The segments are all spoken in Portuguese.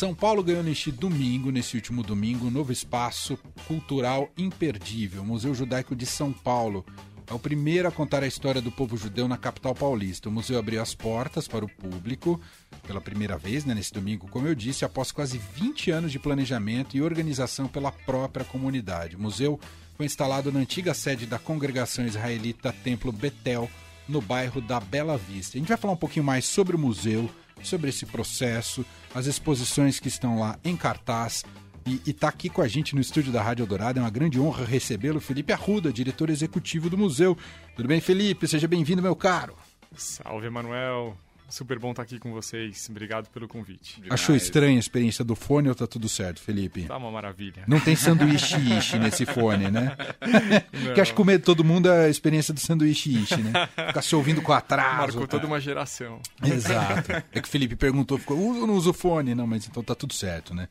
São Paulo ganhou neste domingo, nesse último domingo, um novo espaço cultural imperdível, Museu Judaico de São Paulo. É o primeiro a contar a história do povo judeu na capital paulista. O museu abriu as portas para o público pela primeira vez, né, nesse domingo, como eu disse, após quase 20 anos de planejamento e organização pela própria comunidade. O museu foi instalado na antiga sede da congregação israelita Templo Betel, no bairro da Bela Vista. A gente vai falar um pouquinho mais sobre o museu, sobre esse processo, as exposições que estão lá em cartaz. E está aqui com a gente no estúdio da Rádio Dourado. É uma grande honra recebê-lo, Felipe Arruda, diretor executivo do museu. Tudo bem, Felipe? Seja bem-vindo, meu caro. Salve, Emanuel. Super bom estar aqui com vocês. Obrigado pelo convite. Demais. Achou estranha a experiência do fone ou tá tudo certo, Felipe? Tá uma maravilha. Não tem sanduíche ishi nesse fone, né? Porque acho que medo de todo mundo é a experiência do sanduíche ishi, né? Ficar se ouvindo com atraso. Marcou toda uma geração. Exato. É que o Felipe perguntou, ficou, usa ou não usa o fone? Não, mas então tá tudo certo, né?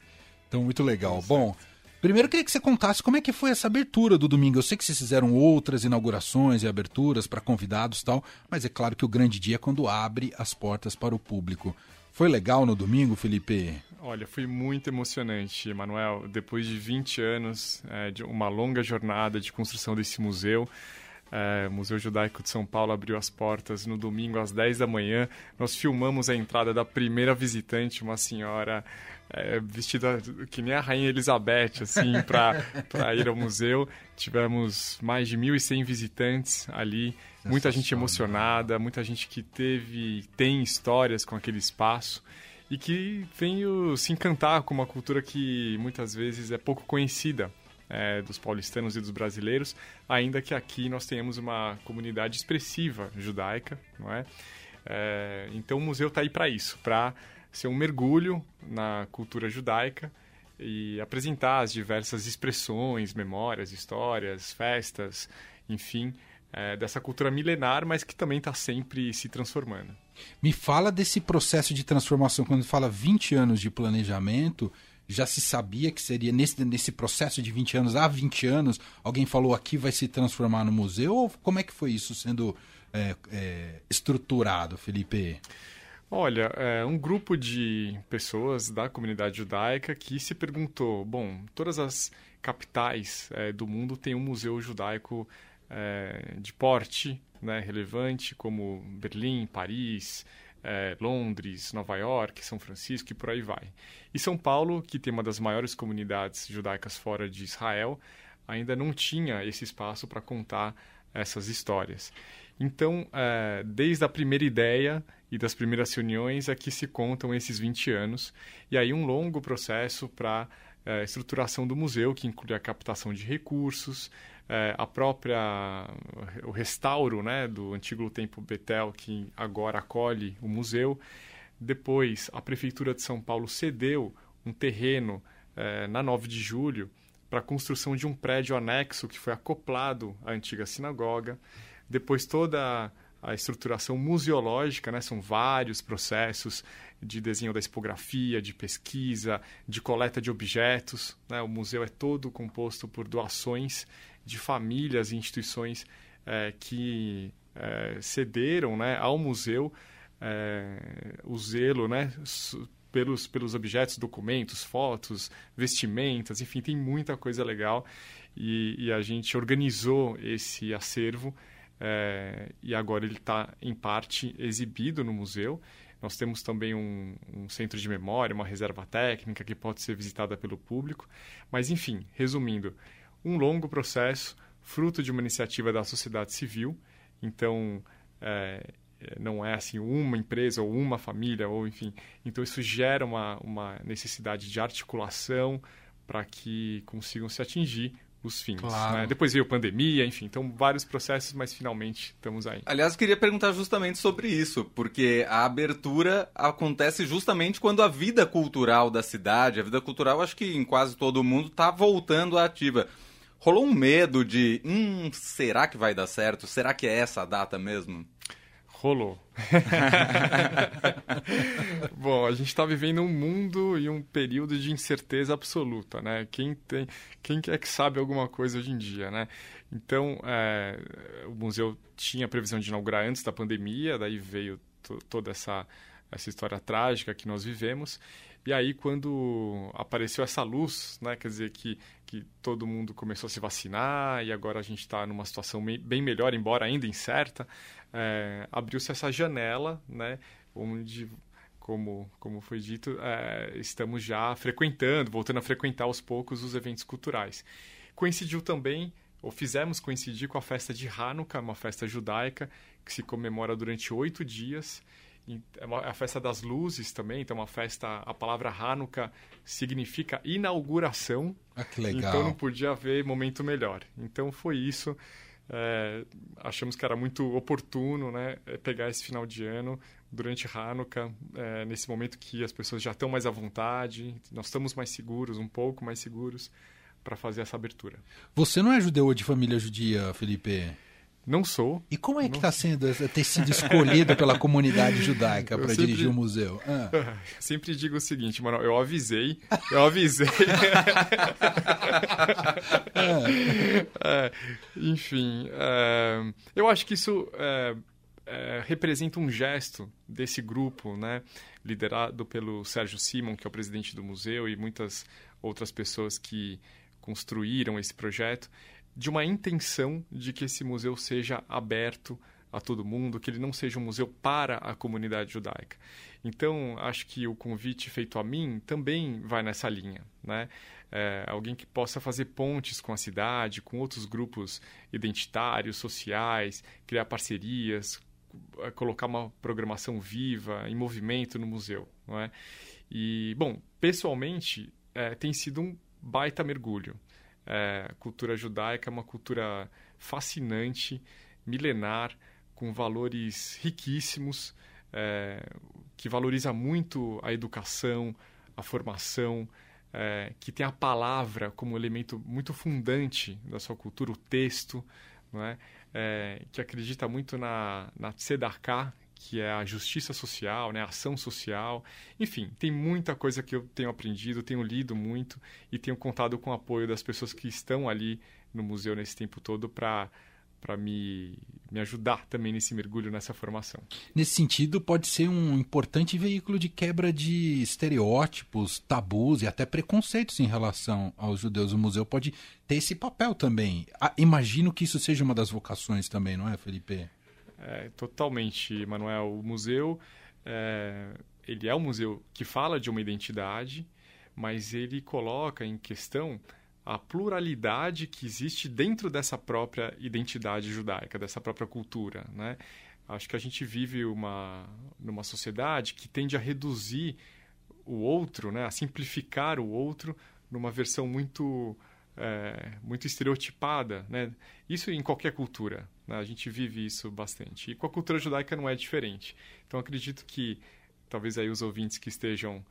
Então, muito legal. Bom, primeiro eu queria que você contasse como é que foi essa abertura do domingo. Eu sei que vocês fizeram outras inaugurações e aberturas para convidados e tal, mas é claro que o grande dia é quando abre as portas para o público. Foi legal no domingo, Felipe? Olha, foi muito emocionante, Manuel. Depois de 20 anos, é, de uma longa jornada de construção desse museu, é, o Museu Judaico de São Paulo abriu as portas no domingo às 10 da manhã. Nós filmamos a entrada da primeira visitante, uma senhora é, vestida que nem a Rainha Elizabeth, assim, para ir ao museu. Tivemos mais de 1.100 visitantes ali, muita gente emocionada, muita gente que teve tem histórias com aquele espaço e que veio se encantar com uma cultura que muitas vezes é pouco conhecida. É, dos paulistanos e dos brasileiros, ainda que aqui nós tenhamos uma comunidade expressiva judaica, não é? é então o museu está aí para isso, para ser um mergulho na cultura judaica e apresentar as diversas expressões, memórias, histórias, festas, enfim, é, dessa cultura milenar, mas que também está sempre se transformando. Me fala desse processo de transformação. Quando fala 20 anos de planejamento, já se sabia que seria nesse, nesse processo de 20 anos, há 20 anos, alguém falou aqui vai se transformar no museu? Ou como é que foi isso sendo é, é, estruturado, Felipe? Olha, é um grupo de pessoas da comunidade judaica que se perguntou: bom, todas as capitais é, do mundo têm um museu judaico é, de porte né, relevante, como Berlim, Paris, é, Londres, Nova York, São Francisco e por aí vai. E São Paulo, que tem uma das maiores comunidades judaicas fora de Israel, ainda não tinha esse espaço para contar essas histórias. Então, é, desde a primeira ideia e das primeiras reuniões é que se contam esses 20 anos, e aí um longo processo para é, estruturação do museu, que inclui a captação de recursos, é, a própria o restauro né, do antigo templo Betel, que agora acolhe o museu. Depois, a Prefeitura de São Paulo cedeu um terreno é, na 9 de julho para a construção de um prédio anexo que foi acoplado à antiga sinagoga. Depois toda a estruturação museológica, né? são vários processos de desenho da expografia, de pesquisa, de coleta de objetos. Né? O museu é todo composto por doações de famílias e instituições é, que é, cederam né, ao museu é, o zelo né, pelos, pelos objetos, documentos, fotos, vestimentas, enfim, tem muita coisa legal. E, e a gente organizou esse acervo é, e agora ele está, em parte, exibido no museu. Nós temos também um, um, centro de memória, uma reserva técnica que pode ser visitada pelo público. Mas, enfim, resumindo, um longo processo, fruto de uma iniciativa da sociedade civil. Então, é, não é assim uma empresa ou uma família, ou enfim. Então, isso gera uma, uma necessidade de articulação para que consigam se atingir os fins. Claro. Né? Depois veio pandemia, enfim, então vários processos, mas finalmente estamos aí. Aliás, queria perguntar justamente sobre isso, porque a abertura acontece justamente quando a vida cultural da cidade, a vida cultural, acho que em quase todo mundo, está voltando à ativa. Rolou um medo de, hum, será que vai dar certo? Será que é essa a data mesmo? Rolou. Bom, a gente está vivendo um mundo e um período de incerteza absoluta, né? Quem tem, quem é que sabe alguma coisa hoje em dia, né? Então, é, o museu tinha a previsão de inaugurar antes da pandemia, daí veio toda essa essa história trágica que nós vivemos E aí, quando apareceu essa luz, né, quer dizer que, que todo mundo começou a se vacinar e agora a gente está numa situação bem melhor, embora ainda incerta, é, abriu-se essa janela, né, onde como, como foi dito, é, estamos já frequentando, voltando a frequentar aos poucos os eventos culturais. Coincidiu também, ou fizemos coincidir com a festa de Hanukkah, uma festa judaica que se comemora durante oito dias. É, uma, a festa das luzes também, então uma festa, a palavra Hanukkah significa inauguração. Ah, que legal. Então não podia haver momento melhor. Então foi isso. É, achamos que era muito oportuno né, pegar esse final de ano durante Hanukkah, é, nesse momento que as pessoas já estão mais à vontade, nós estamos mais seguros, um pouco mais seguros, para fazer essa abertura. Você não é judeu de família judia, Felipe? Não sou. E como é que está sendo ter sido escolhido pela comunidade judaica para sempre... dirigir o museu? Ah. Sempre digo o seguinte, mano, eu avisei, eu avisei. é, enfim, é, eu acho que isso é, é, representa um gesto desse grupo, né, liderado pelo Sérgio Simon, que é o presidente do museu, e muitas outras pessoas que construíram esse projeto de uma intenção de que esse museu seja aberto a todo mundo, que ele não seja um museu para a comunidade judaica. Então, acho que o convite feito a mim também vai nessa linha, né? É, alguém que possa fazer pontes com a cidade, com outros grupos identitários, sociais, criar parcerias, é, colocar uma programação viva, em movimento no museu, não é? E, bom, pessoalmente, é, tem sido um baita mergulho. É, cultura judaica é uma cultura fascinante, milenar, com valores riquíssimos, é, que valoriza muito a educação, a formação, é, que tem a palavra como elemento muito fundante da sua cultura, o texto, não é? é que acredita muito na, na tzedakah, que é a justiça social, né, a ação social. Enfim, tem muita coisa que eu tenho aprendido, tenho lido muito e tenho contado com o apoio das pessoas que estão ali no museu nesse tempo todo para para me, me ajudar também nesse mergulho, nessa formação. Nesse sentido, pode ser um importante veículo de quebra de estereótipos, tabus e até preconceitos em relação aos judeus. O museu pode ter esse papel também. Ah, imagino que isso seja uma das vocações também, não é, Felipe? É, totalmente, Manuel. O museu, é, ele é um museu que fala de uma identidade, mas ele coloca em questão a pluralidade que existe dentro dessa própria identidade judaica, dessa própria cultura, né? Acho que a gente vive uma numa sociedade que tende a reduzir o outro, né, a simplificar o outro numa versão muito é, muito estereotipada, né? Isso em qualquer cultura? A gente vive isso bastante. E com a cultura judaica não é diferente. Então acredito que talvez aí os ouvintes que estejam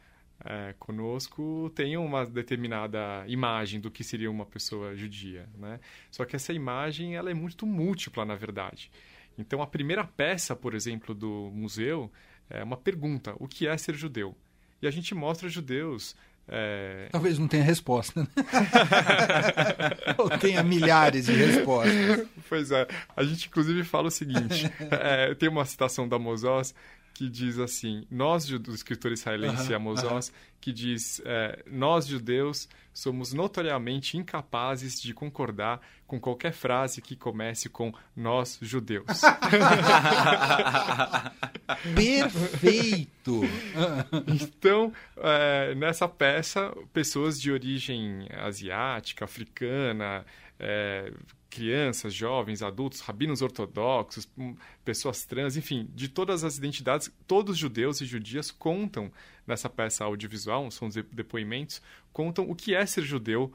é, conosco tenham uma determinada imagem do que seria uma pessoa judia, né? Só que essa imagem ela é muito múltipla, na verdade. Então a primeira peça, por exemplo, do museu é uma pergunta: o que é ser judeu? E a gente mostra judeus é... Talvez não tenha resposta. Né? Ou tenha milhares de respostas. Pois é. A gente, inclusive, fala o seguinte: é, tem uma citação da Mozós que diz assim: Nós, do escritor israelense uh -huh, Amos uh -huh. que diz: é, Nós, judeus, somos notoriamente incapazes de concordar com qualquer frase que comece com nós, judeus. Perfeito! então, é, nessa peça, pessoas de origem asiática, africana, é, crianças, jovens, adultos, rabinos ortodoxos, hum, pessoas trans, enfim, de todas as identidades, todos judeus e judias contam nessa peça audiovisual, são depoimentos, contam o que é ser judeu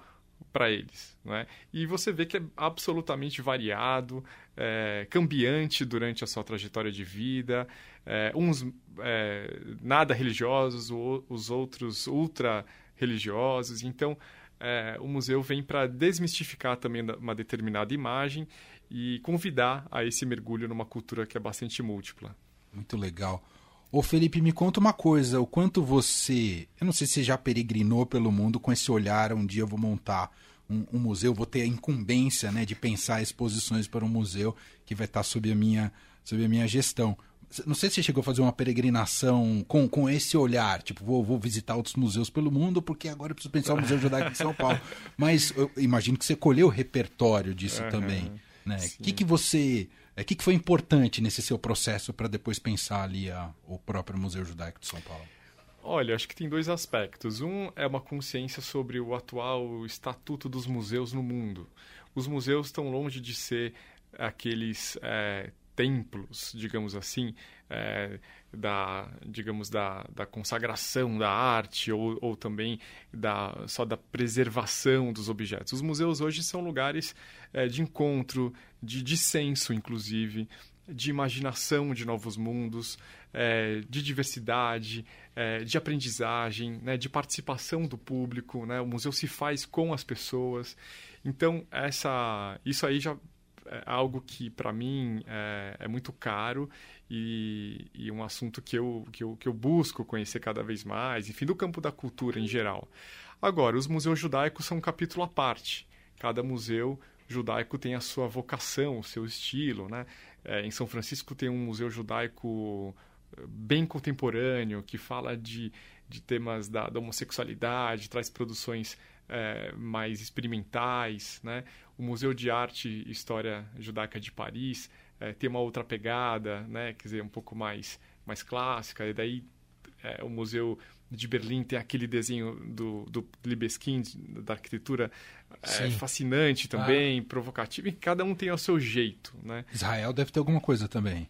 para eles. Né? E você vê que é absolutamente variado, é, cambiante durante a sua trajetória de vida, é, uns é, nada religiosos, os outros ultra religiosos. Então, é, o museu vem para desmistificar também uma determinada imagem e convidar a esse mergulho numa cultura que é bastante múltipla. Muito legal. Ô Felipe, me conta uma coisa, o quanto você, eu não sei se já peregrinou pelo mundo com esse olhar, um dia eu vou montar um, um museu, vou ter a incumbência né, de pensar exposições para um museu que vai estar sob a minha, sob a minha gestão. Não sei se você chegou a fazer uma peregrinação com, com esse olhar, tipo, vou, vou visitar outros museus pelo mundo, porque agora eu preciso pensar no Museu Judaico de São Paulo. Mas eu imagino que você colheu o repertório disso uhum, também. Né? O que, que você. O é, que, que foi importante nesse seu processo para depois pensar ali a, o próprio Museu Judaico de São Paulo? Olha, acho que tem dois aspectos. Um é uma consciência sobre o atual estatuto dos museus no mundo. Os museus estão longe de ser aqueles é, templos, digamos assim, é, da, digamos, da, da consagração da arte ou, ou também da, só da preservação dos objetos. Os museus hoje são lugares é, de encontro, de dissenso, inclusive, de imaginação de novos mundos, é, de diversidade, é, de aprendizagem, né, de participação do público. Né? O museu se faz com as pessoas. Então, essa, isso aí já algo que, para mim, é, é, muito caro e, e, um assunto que eu, que, eu, que eu busco conhecer cada vez mais, enfim, do campo da cultura em geral. Agora, os museus judaicos são um capítulo à parte. Cada museu judaico tem a sua vocação, o seu estilo, né? É, em São Francisco tem um museu judaico eh, bem contemporâneo que fala de, de temas da, da homossexualidade, traz produções é, mais experimentais, né? O Museu de Arte e História Judaica de Paris é, tem uma outra pegada, né? Quer dizer, um pouco mais mais clássica. E daí é, o Museu de Berlim tem aquele desenho do, do Libeskind, da arquitetura é, fascinante também, ah. provocativo, e cada um tem o seu jeito, né? Israel deve ter alguma coisa também.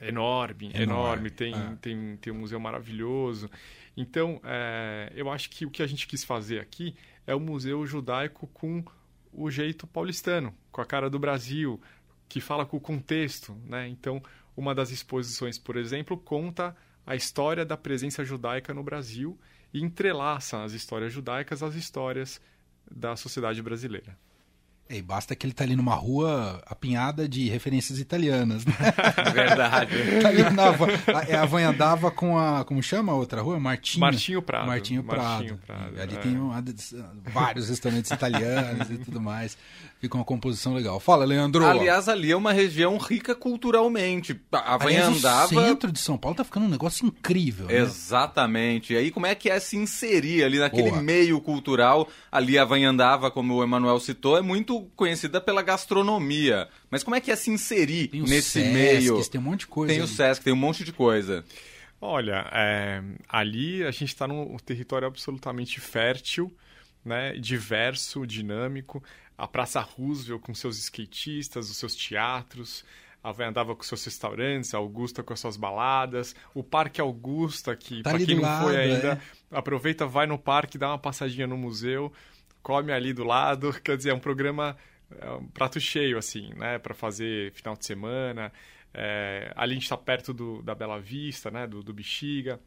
Enorme, enorme. enorme. Tem, ah. tem, tem um museu maravilhoso. Então, é, eu acho que o que a gente quis fazer aqui é o museu judaico com o jeito paulistano, com a cara do Brasil, que fala com o contexto, né? Então, uma das exposições, por exemplo, conta a história da presença judaica no Brasil e entrelaça as histórias judaicas às histórias da sociedade brasileira. E basta que ele tá ali numa rua apinhada de referências italianas, né? Verdade. tá ali na, é a Vanhandava com a. Como chama a outra rua? Martinho. Martinho Prado. Martinho Prado. Martinho Prado ali é. tem um, vários restaurantes italianos e tudo mais. Fica uma composição legal. Fala, Leandro. Aliás, ali é uma região rica culturalmente. A Vanhandava. O centro de São Paulo tá ficando um negócio incrível. Né? Exatamente. E aí, como é que é se inserir ali naquele Boa. meio cultural? Ali a Vanhandava, como o Emanuel citou, é muito conhecida pela gastronomia. Mas como é que é se inserir nesse Sesc, meio? Tem um monte de coisa. Tem o Sesc, tem um monte de coisa. Olha, é, ali a gente está num território absolutamente fértil, né, diverso, dinâmico. A Praça Roosevelt com seus skatistas, os seus teatros, a Vai andava com seus restaurantes, a Augusta com as suas baladas, o Parque Augusta, que tá para quem não lado, foi ainda, é. aproveita, vai no parque, dá uma passadinha no museu come ali do lado. Quer dizer, é um programa, é um prato cheio, assim, né? Para fazer final de semana. É, ali a gente está perto do, da Bela Vista, né? Do, do Bexiga.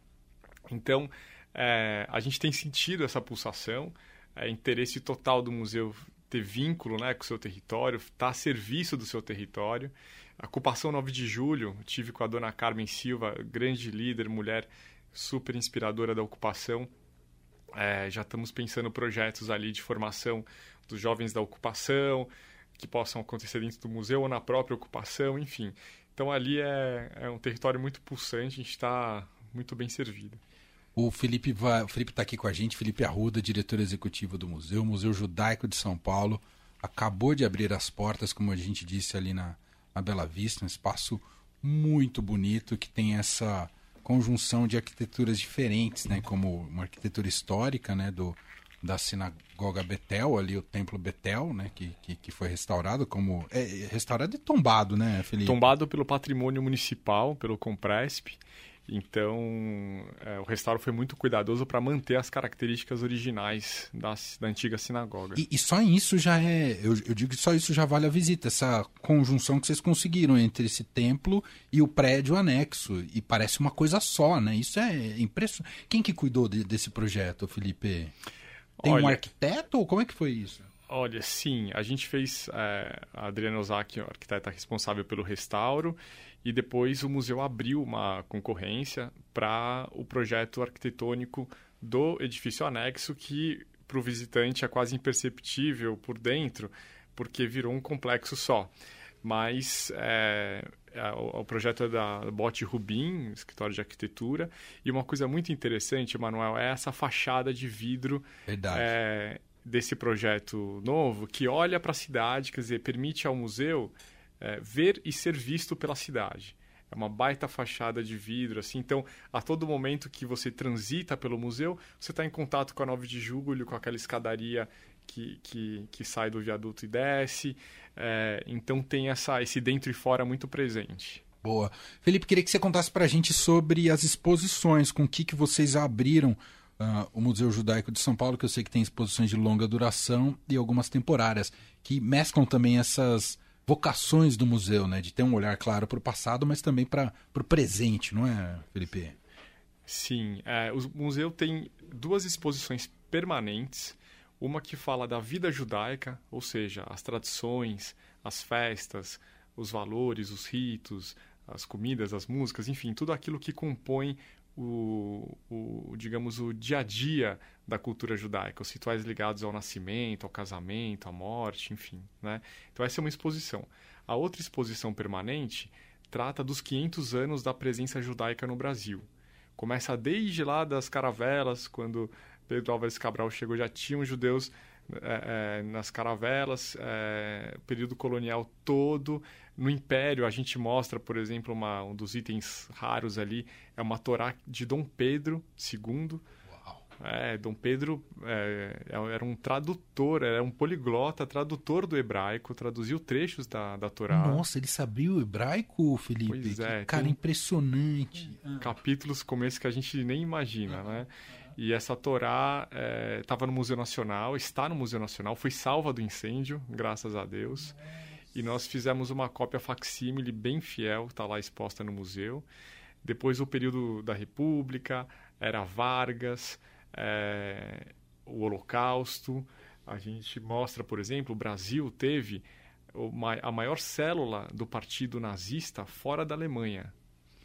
Então, é, a gente tem sentido essa pulsação. É interesse total do museu ter vínculo né, com o seu território, estar tá a serviço do seu território. A ocupação 9 de julho, tive com a dona Carmen Silva, grande líder, mulher super inspiradora da ocupação, é, já estamos pensando projetos ali de formação dos jovens da ocupação, que possam acontecer dentro do museu ou na própria ocupação, enfim. Então ali é, é um território muito pulsante, a gente está muito bem servido. O Felipe está aqui com a gente, Felipe Arruda, diretor executivo do museu, Museu Judaico de São Paulo, acabou de abrir as portas, como a gente disse ali na, na Bela Vista, um espaço muito bonito que tem essa conjunção de arquiteturas diferentes, né, como uma arquitetura histórica, né, do da sinagoga Betel, ali o templo Betel, né, que, que, que foi restaurado como é, é restaurado e tombado, né, Felipe? Tombado pelo patrimônio municipal, pelo Compresp. Então, é, o restauro foi muito cuidadoso para manter as características originais da, da antiga sinagoga. E, e, só isso já é, eu, eu, digo que só isso já vale a visita, essa conjunção que vocês conseguiram entre esse templo e o prédio anexo. E parece uma coisa só, né? Isso é impressionante. Quem que cuidou de, desse projeto, Felipe? Tem Olha, um arquiteto ou como é que foi isso? Olha, sim, a gente fez. É, a Adriana Ozaki, arquiteta responsável pelo restauro, e depois o museu abriu uma concorrência para o projeto arquitetônico do edifício anexo, que para o visitante é quase imperceptível por dentro, porque virou um complexo só. Mas é, é, o, o, projeto é da Bote Rubim, escritório de arquitetura. E uma coisa muito interessante, Manuel, é essa fachada de vidro é, desse projeto novo que olha para a cidade, quer dizer, permite ao museu é, ver e ser visto pela cidade. É uma baita fachada de vidro, assim. Então, a todo momento que você transita pelo museu, você está em contato com a 9 de julho, com aquela escadaria que, que, que sai do viaduto e desce. É, então, tem essa, esse dentro e fora muito presente. Boa. Felipe, queria que você contasse para a gente sobre as exposições, com o que, que vocês abriram uh, o Museu Judaico de São Paulo, que eu sei que tem exposições de longa duração e algumas temporárias, que mesclam também essas vocações do museu, né? De ter um olhar claro para o passado, mas também para o presente, não é, Felipe? Sim. É, o museu tem duas exposições permanentes. Uma que fala da vida judaica, ou seja, as tradições, as festas, os valores, os ritos, as comidas, as músicas, enfim, tudo aquilo que compõe o, o, digamos, o dia a dia da cultura judaica, os rituais ligados ao nascimento, ao casamento, à morte, enfim. Né? Então, essa é uma exposição. A outra exposição permanente trata dos 500 anos da presença judaica no Brasil. Começa desde lá das caravelas, quando Pedro Álvares Cabral chegou, já tinham judeus é, é, nas caravelas, é, período colonial todo. No Império, a gente mostra, por exemplo, uma, um dos itens raros ali, é uma Torá de Dom Pedro II. É, Dom Pedro é, é, era um tradutor, era um poliglota, tradutor do hebraico, traduziu trechos da, da Torá. Nossa, ele sabia o hebraico, Felipe? Pois é. cara, impressionante. Capítulos como esse que a gente nem imagina, né? E essa Torá estava é, no Museu Nacional, está no Museu Nacional, foi salva do incêndio, graças a Deus. E nós fizemos uma cópia facsímile bem fiel, está lá exposta no museu. Depois o período da República, era Vargas, é, o Holocausto. A gente mostra, por exemplo, o Brasil teve a maior célula do partido nazista fora da Alemanha,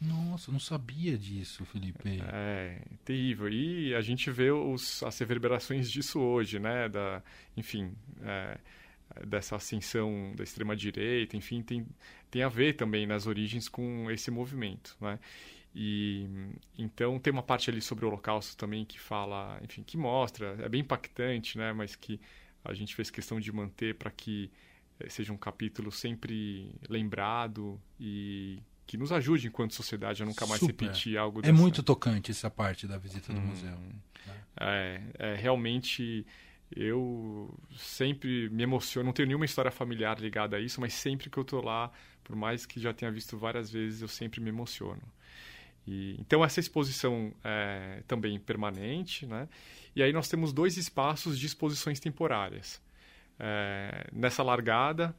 nossa, não sabia disso, Felipe. É, terrível. E a gente vê os, as reverberações disso hoje, né? Da, enfim, é, dessa ascensão da extrema-direita, enfim, tem, tem a ver também nas origens com esse movimento, né? E então tem uma parte ali sobre o Holocausto também que fala, enfim, que mostra, é bem impactante, né? Mas que a gente fez questão de manter para que eh, seja um capítulo sempre lembrado e que nos ajude enquanto sociedade a nunca mais Super. repetir algo É muito tocante essa parte da visita do hum, museu. É, é, realmente eu sempre me emociono, não tenho nenhuma história familiar ligada a isso, mas sempre que eu estou lá, por mais que já tenha visto várias vezes, eu sempre me emociono. E, então essa exposição é também permanente, né? E aí nós temos dois espaços de exposições temporárias. É, nessa largada,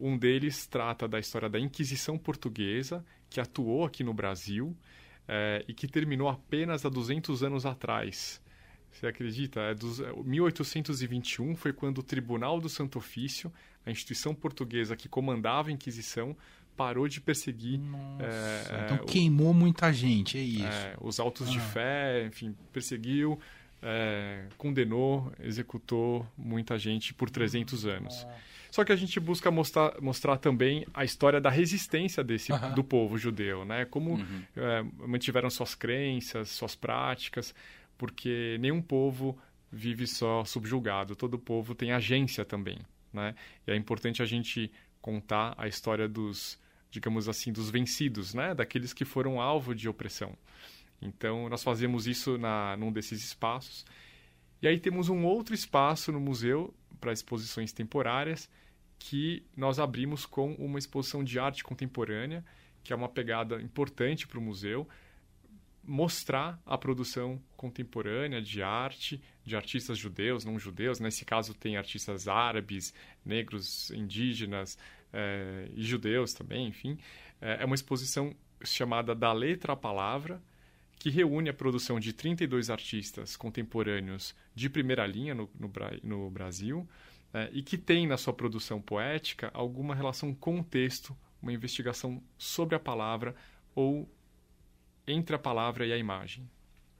um deles trata da história da Inquisição Portuguesa, que atuou aqui no Brasil é, e que terminou apenas há 200 anos atrás. Você acredita? É dos, 1821 é, foi quando o Tribunal do Santo Ofício, a instituição portuguesa que comandava a Inquisição, parou de perseguir. Nossa, é, então é, queimou o, muita gente, é isso. É, os autos ah. de fé, enfim, perseguiu, é, condenou, executou muita gente por 300 anos. Só que a gente busca mostrar, mostrar também a história da resistência desse uhum. do povo judeu, né? Como uhum. mantiveram suas crenças, suas práticas, porque nenhum povo vive só subjugado, todo povo tem agência também, né? E é importante a gente contar a história dos, digamos assim, dos vencidos, né? Daqueles que foram alvo de opressão. Então, nós fazemos isso na, num desses espaços. E aí temos um outro espaço no museu para exposições temporárias, que nós abrimos com uma exposição de arte contemporânea, que é uma pegada importante para o museu, mostrar a produção contemporânea de arte de artistas judeus, não judeus. Nesse caso, tem artistas árabes, negros, indígenas é, e judeus também, enfim. É, é uma exposição chamada Da Letra à Palavra, que reúne a produção de 32 artistas contemporâneos de primeira linha no, no, no Brasil, é, e que tem na sua produção poética alguma relação com o texto, uma investigação sobre a palavra ou entre a palavra e a imagem.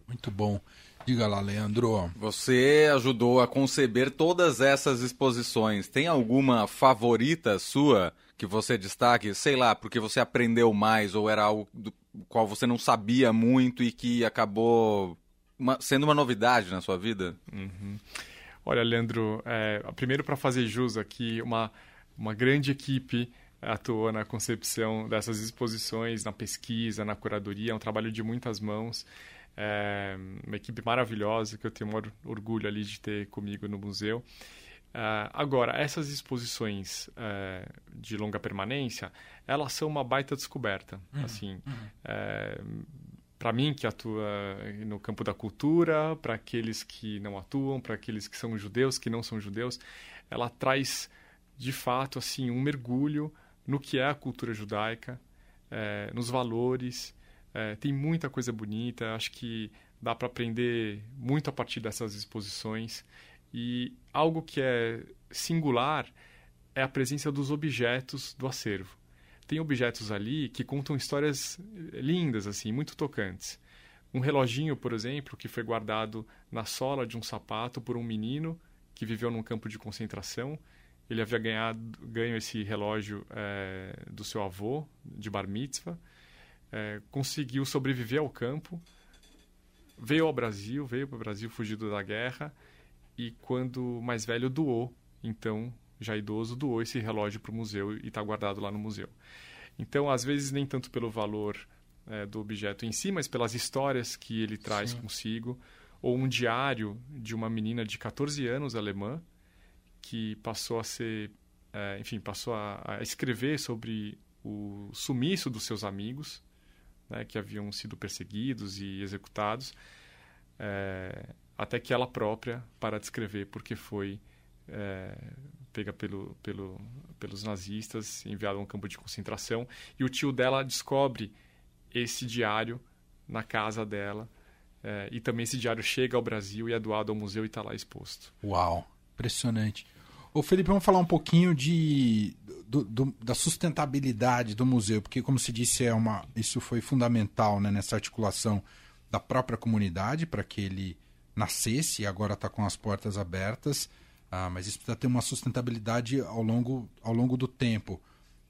Muito bom. Diga lá, Leandro. Você ajudou a conceber todas essas exposições. Tem alguma favorita sua que você destaque, sei lá, porque você aprendeu mais ou era algo do qual você não sabia muito e que acabou uma, sendo uma novidade na sua vida? Uhum. Olha, Leandro, é, primeiro para fazer jus aqui, uma, uma grande equipe atuou na concepção dessas exposições, na pesquisa, na curadoria, é um trabalho de muitas mãos. É uma equipe maravilhosa que eu tenho orgulho ali de ter comigo no museu. Uh, agora, essas exposições uh, de longa permanência, elas são uma baita descoberta. Uhum, assim, uhum. uh, é, para mim que atua no campo da cultura, para aqueles que não atuam, para aqueles que são judeus, que não são judeus, ela traz de fato assim um mergulho no que é a cultura judaica, é, nos valores. É, tem muita coisa bonita. Acho que dá para aprender muito a partir dessas exposições. E algo que é singular é a presença dos objetos do acervo. Tem objetos ali que contam histórias lindas, assim, muito tocantes. Um reloginho, por exemplo, que foi guardado na sola de um sapato por um menino que viveu num campo de concentração. Ele havia ganhado, ganho esse relógio é, do seu avô, de bar mitzvah. É, conseguiu sobreviver ao campo, veio ao Brasil, veio para o Brasil fugido da guerra e quando mais velho doou, então já idoso doou esse relógio para o museu e está guardado lá no museu. Então, às vezes nem tanto pelo valor é, do objeto em si, mas pelas histórias que ele traz Sim. consigo, ou um diário de uma menina de 14 anos alemã que passou a ser, é, enfim, passou a, a, escrever sobre o sumiço dos seus amigos, né, que haviam sido perseguidos e executados. É, até que ela própria para de escrever porque foi é, pega pelo, pelo, pelos nazistas, enviada a um campo de concentração. E o tio dela descobre esse diário na casa dela. É, e também esse diário chega ao Brasil e é doado ao museu e está lá exposto. Uau, impressionante. Ô Felipe, vamos falar um pouquinho de, do, do, da sustentabilidade do museu, porque como se disse, é uma, isso foi fundamental né, nessa articulação da própria comunidade para que ele nascesse e agora está com as portas abertas, ah, mas isso precisa ter uma sustentabilidade ao longo, ao longo do tempo.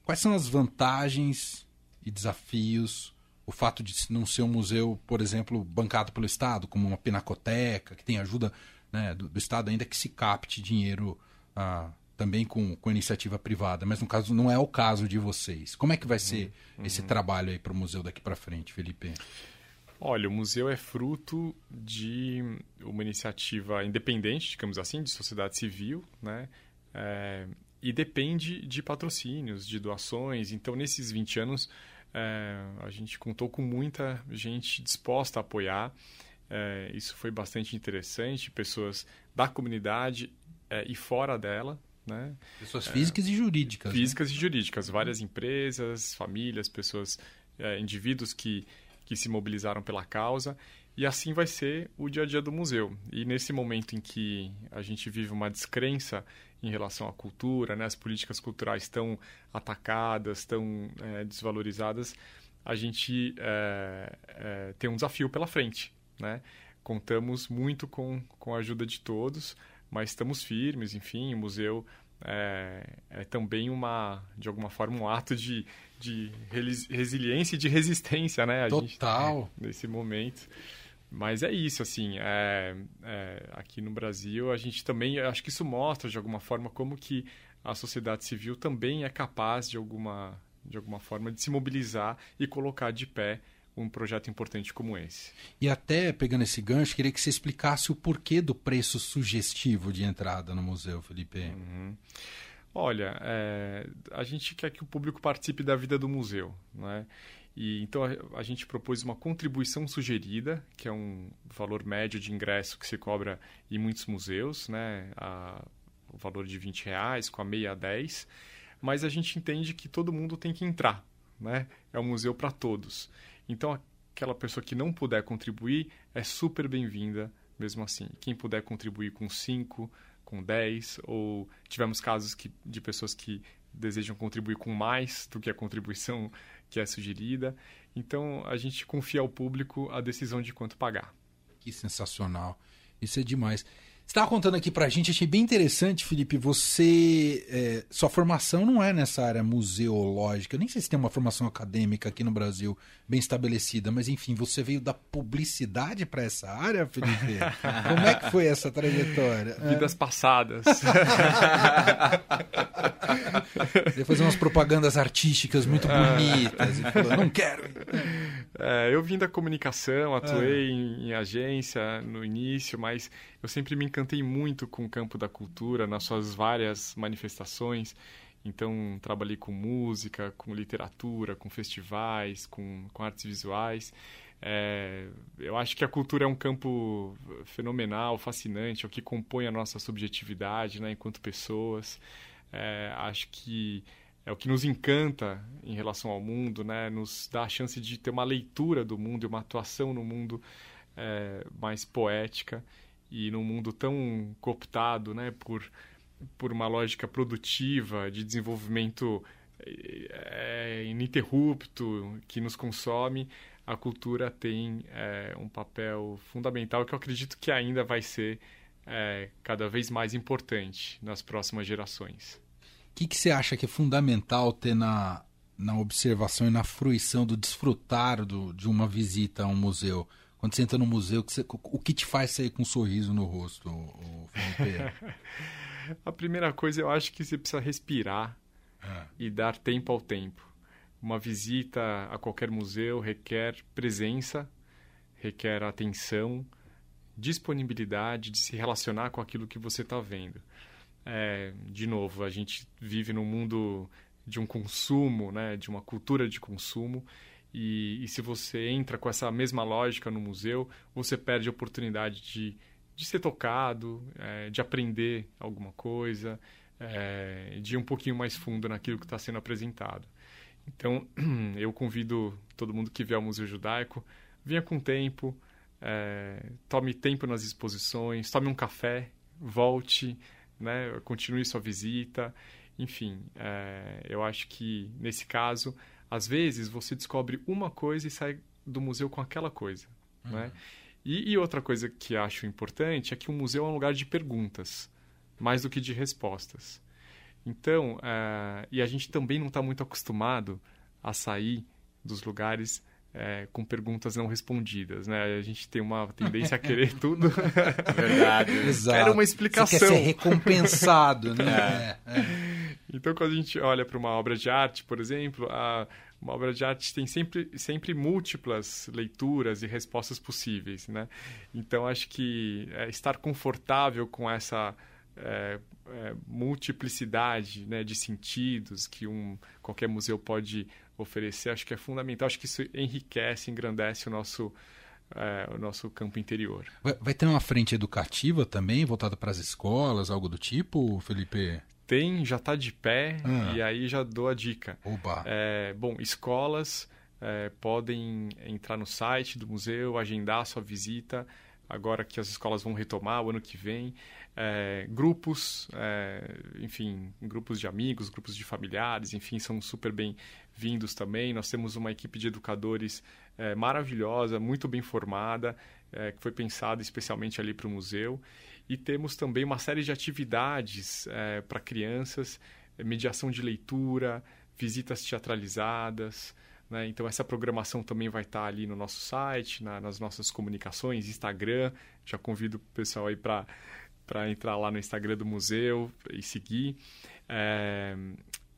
Quais são as vantagens e desafios? O fato de não ser um museu, por exemplo, bancado pelo Estado, como uma pinacoteca, que tem ajuda né, do, do, Estado, ainda que se capte dinheiro ah, também com, com iniciativa privada, mas no caso não é o caso de vocês. Como é que vai ser uhum. esse trabalho aí para o museu daqui para frente, Felipe? Olha, o museu é fruto de uma iniciativa independente, digamos assim, de sociedade civil, né? É, e depende de patrocínios, de doações. Então, nesses 20 anos, é, a gente contou com muita gente disposta a apoiar. É, isso foi bastante interessante. Pessoas da comunidade é, e fora dela. Né? Pessoas físicas e jurídicas. Né? Físicas né? e jurídicas. Várias empresas, famílias, pessoas, é, indivíduos que que se mobilizaram pela causa. E assim vai ser o dia a dia do museu. E nesse momento em que a gente vive uma descrença em relação à cultura, né, as políticas culturais estão atacadas, estão é, desvalorizadas, a gente é, é, tem um desafio pela frente. Né? Contamos muito com, com a ajuda de todos, mas estamos firmes, enfim, o museu é, é também uma, de alguma forma, um ato de, de resiliência e de resistência, né? A Total. Gente, nesse momento. Mas é isso, assim, é, é, aqui no Brasil a gente também, acho que isso mostra de alguma forma como que a sociedade civil também é capaz de alguma, de alguma forma de se mobilizar e colocar de pé um projeto importante como esse. E até pegando esse gancho, queria que você explicasse o porquê do preço sugestivo de entrada no museu, Felipe. Uhum. Olha, é, a gente quer que o público participe da vida do museu, né? E então a, a, gente propôs uma contribuição sugerida, que é um valor médio de ingresso que se cobra em muitos museus, né? A, o valor de 20 reais, com a meia a 10. Mas a gente entende que todo mundo tem que entrar, né? É um museu para todos. Então, aquela pessoa que não puder contribuir é super bem-vinda mesmo assim. Quem puder contribuir com 5, com 10, ou tivemos casos que, de pessoas que desejam contribuir com mais do que a contribuição que é sugerida. Então, a gente confia ao público a decisão de quanto pagar. Que sensacional. Isso é demais. Estava contando aqui pra gente, achei bem interessante, Felipe. Você. É, sua formação não é nessa área museológica. Eu nem sei se tem uma formação acadêmica aqui no Brasil bem estabelecida, mas enfim, você veio da publicidade para essa área, Felipe? Como é que foi essa trajetória? Vidas é. passadas. Você fazer umas propagandas artísticas muito bonitas e falou, não quero. É, eu vim da comunicação, atuei é. em, em agência no início, mas eu sempre me encantei muito com o campo da cultura, nas suas várias manifestações. Então, trabalhei com música, com literatura, com festivais, com, com artes visuais. É, eu acho que a cultura é um campo fenomenal, fascinante, é o que compõe a nossa subjetividade né, enquanto pessoas. É, acho que é o que nos encanta em relação ao mundo, né, nos dá a chance de ter uma leitura do mundo e uma atuação no mundo é, mais poética e num mundo tão cooptado né, por, por uma lógica produtiva de desenvolvimento é, ininterrupto que nos consome, a cultura tem é, um papel fundamental que eu acredito que ainda vai ser é, cada vez mais importante nas próximas gerações. O que, que você acha que é fundamental ter na, na observação e na fruição do desfrutar do, de uma visita a um museu? Quando você entra no museu, que você, o que te faz sair com um sorriso no rosto, Felipe? a primeira coisa, eu acho que você precisa respirar é. e dar tempo ao tempo. Uma visita a qualquer museu requer presença, requer atenção, disponibilidade de se relacionar com aquilo que você está vendo. É, de novo, a gente vive num mundo de um consumo, né, de uma cultura de consumo, e, e, se você entra com essa mesma lógica no museu, você perde a oportunidade de, de ser tocado, é, de aprender alguma coisa, é, de ir um pouquinho mais fundo naquilo que está sendo apresentado. Então, eu convido todo mundo que vier ao Museu Judaico, venha com tempo, é, tome tempo nas exposições, tome um café, volte, né, continue sua visita. Enfim, é, eu acho que nesse caso às vezes você descobre uma coisa e sai do museu com aquela coisa, uhum. né? E, e, outra coisa que acho importante é que o museu é um lugar de perguntas, mais do que de respostas. Então, uh, e a gente também não está muito acostumado a sair dos lugares é, com perguntas não respondidas, né? A gente tem uma tendência a querer tudo. Verdade. Exato. Era uma explicação. Você quer ser recompensado, né? É. É. Então, quando a gente olha para uma obra de arte, por exemplo, a, uma obra de arte tem sempre, sempre múltiplas leituras e respostas possíveis, né? Então, acho que é, estar confortável com essa é, é, multiplicidade né, de sentidos que um, qualquer museu pode oferecer, acho que é fundamental. Acho que isso enriquece, engrandece o nosso, é, o nosso campo interior. Vai, vai, ter uma frente educativa também, voltada para as escolas, algo do tipo, Felipe? Tem, já está de pé, ah. e aí já dou a dica. Oba. É, bom, escolas é, podem entrar no site do museu, agendar a sua visita, agora que as escolas vão retomar o ano que vem. É, grupos, é, enfim, grupos de amigos, grupos de familiares, enfim, são super bem-vindos também. Nós temos uma equipe de educadores é, maravilhosa, muito bem formada, é, que foi pensada especialmente ali para o museu. E temos também uma série de atividades é, para crianças, é, mediação de leitura, visitas teatralizadas. Né? Então, essa programação também vai estar ali no nosso site, na, nas nossas comunicações, Instagram. Já convido o pessoal aí para entrar lá no Instagram do museu e seguir. É,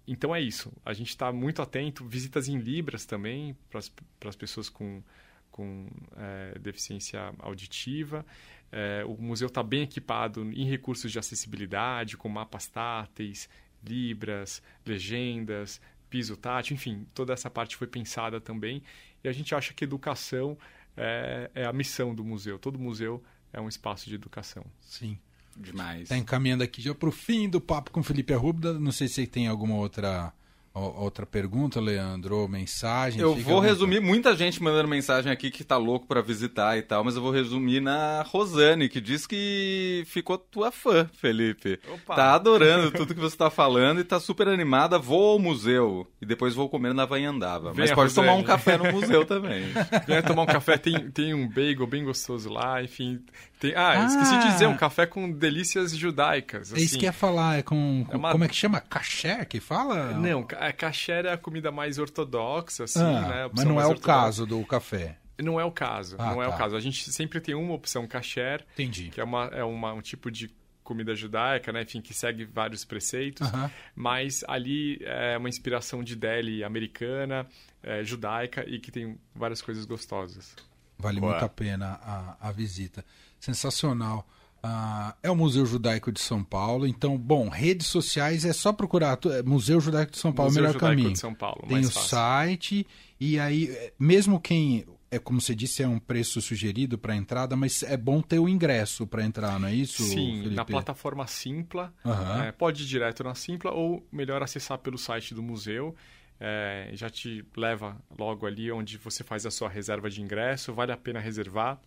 então é isso. A gente está muito atento. Visitas em Libras também, para as pessoas com, com é, deficiência auditiva. É, o museu está bem equipado em recursos de acessibilidade, com mapas táteis, libras, legendas, piso tátil, enfim, toda essa parte foi pensada também. E a gente acha que educação é, é a missão do museu. Todo museu é um espaço de educação. Sim. Demais. Está encaminhando aqui já para o fim do papo com Felipe Arruda. Não sei se tem alguma outra outra pergunta, Leandro, ou mensagem? Eu vou resumir, muita gente mandando mensagem aqui que tá louco para visitar e tal, mas eu vou resumir na Rosane, que diz que ficou tua fã, Felipe. Opa. Tá adorando tudo que você tá falando e tá super animada, vou ao museu e depois vou comer na Vanhandava. Mas pode Rosane. tomar um café no museu também. Venha tomar um café, tem, tem um bagel bem gostoso lá, enfim. Tem, ah, ah, esqueci de dizer, um café com delícias judaicas. Assim. É isso assim. que ia falar, é com, é uma... como é que chama? Caché que fala? Não, caché é a comida mais ortodoxa, assim, ah, né? Mas não é o caso do café. Não é o caso, ah, não é o tá. caso. A gente sempre tem uma opção kasher, Entendi. que é, uma, é uma, um tipo de comida judaica, né? Enfim, que segue vários preceitos, uh -huh. mas ali é uma inspiração de deli americana, é, judaica e que tem várias coisas gostosas. Vale Boa. muito a pena a, a visita. Sensacional. Uh, é o Museu Judaico de São Paulo. Então, bom, redes sociais é só procurar é Museu Judaico de São Paulo, Museu melhor Judaico caminho. De São Paulo, Tem o fácil. site e aí, mesmo quem é como você disse, é um preço sugerido para entrada, mas é bom ter o ingresso para entrar, não é isso? Sim, Felipe? na plataforma Simpla. Uhum. É, pode ir direto na Simpla ou melhor acessar pelo site do museu. É, já te leva logo ali onde você faz a sua reserva de ingresso, vale a pena reservar.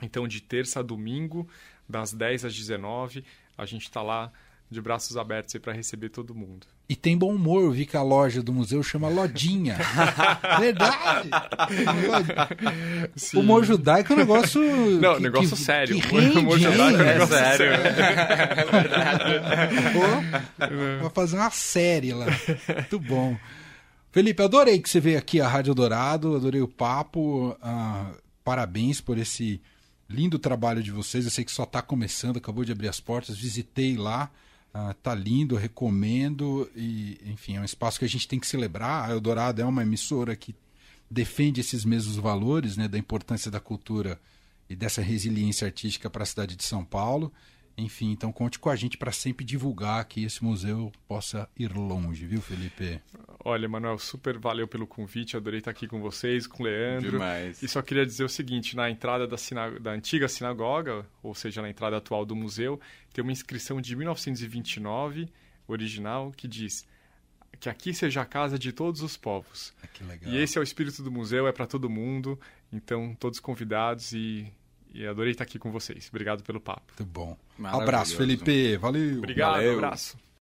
Então, de terça a domingo, das 10 às 19, a gente está lá de braços abertos para receber todo mundo. E tem bom humor, eu vi que a loja do museu chama Lodinha. Verdade! O humor judaico é um negócio. Não, que, negócio que, sério. Que rende, humor judaico é, é sério. é verdade. Vai fazer uma série lá. Muito bom. Felipe, adorei que você veio aqui à Rádio Dourado, adorei o papo. Uh, parabéns por esse lindo trabalho de vocês. Eu sei que só está começando, acabou de abrir as portas. Visitei lá, uh, tá lindo, recomendo. E, enfim, é um espaço que a gente tem que celebrar. A Eldorado é uma emissora que defende esses mesmos valores, né, da importância da cultura e dessa resiliência artística para a cidade de São Paulo. Enfim, então conte com a gente para sempre divulgar que esse museu possa ir longe, viu, Felipe? Olha, Manuel, super valeu pelo convite, adorei estar aqui com vocês, com o Leandro. Demais. E só queria dizer o seguinte, na entrada da, da antiga sinagoga, ou seja, na entrada atual do museu, tem uma inscrição de 1929, original, que diz que aqui seja a casa de todos os povos. Ah, que legal. E esse é o espírito do museu, é para todo mundo, então todos convidados e e adorei estar aqui com vocês. Obrigado pelo papo. Muito bom. Um abraço, Felipe. Valeu. Obrigado, Valeu. um abraço.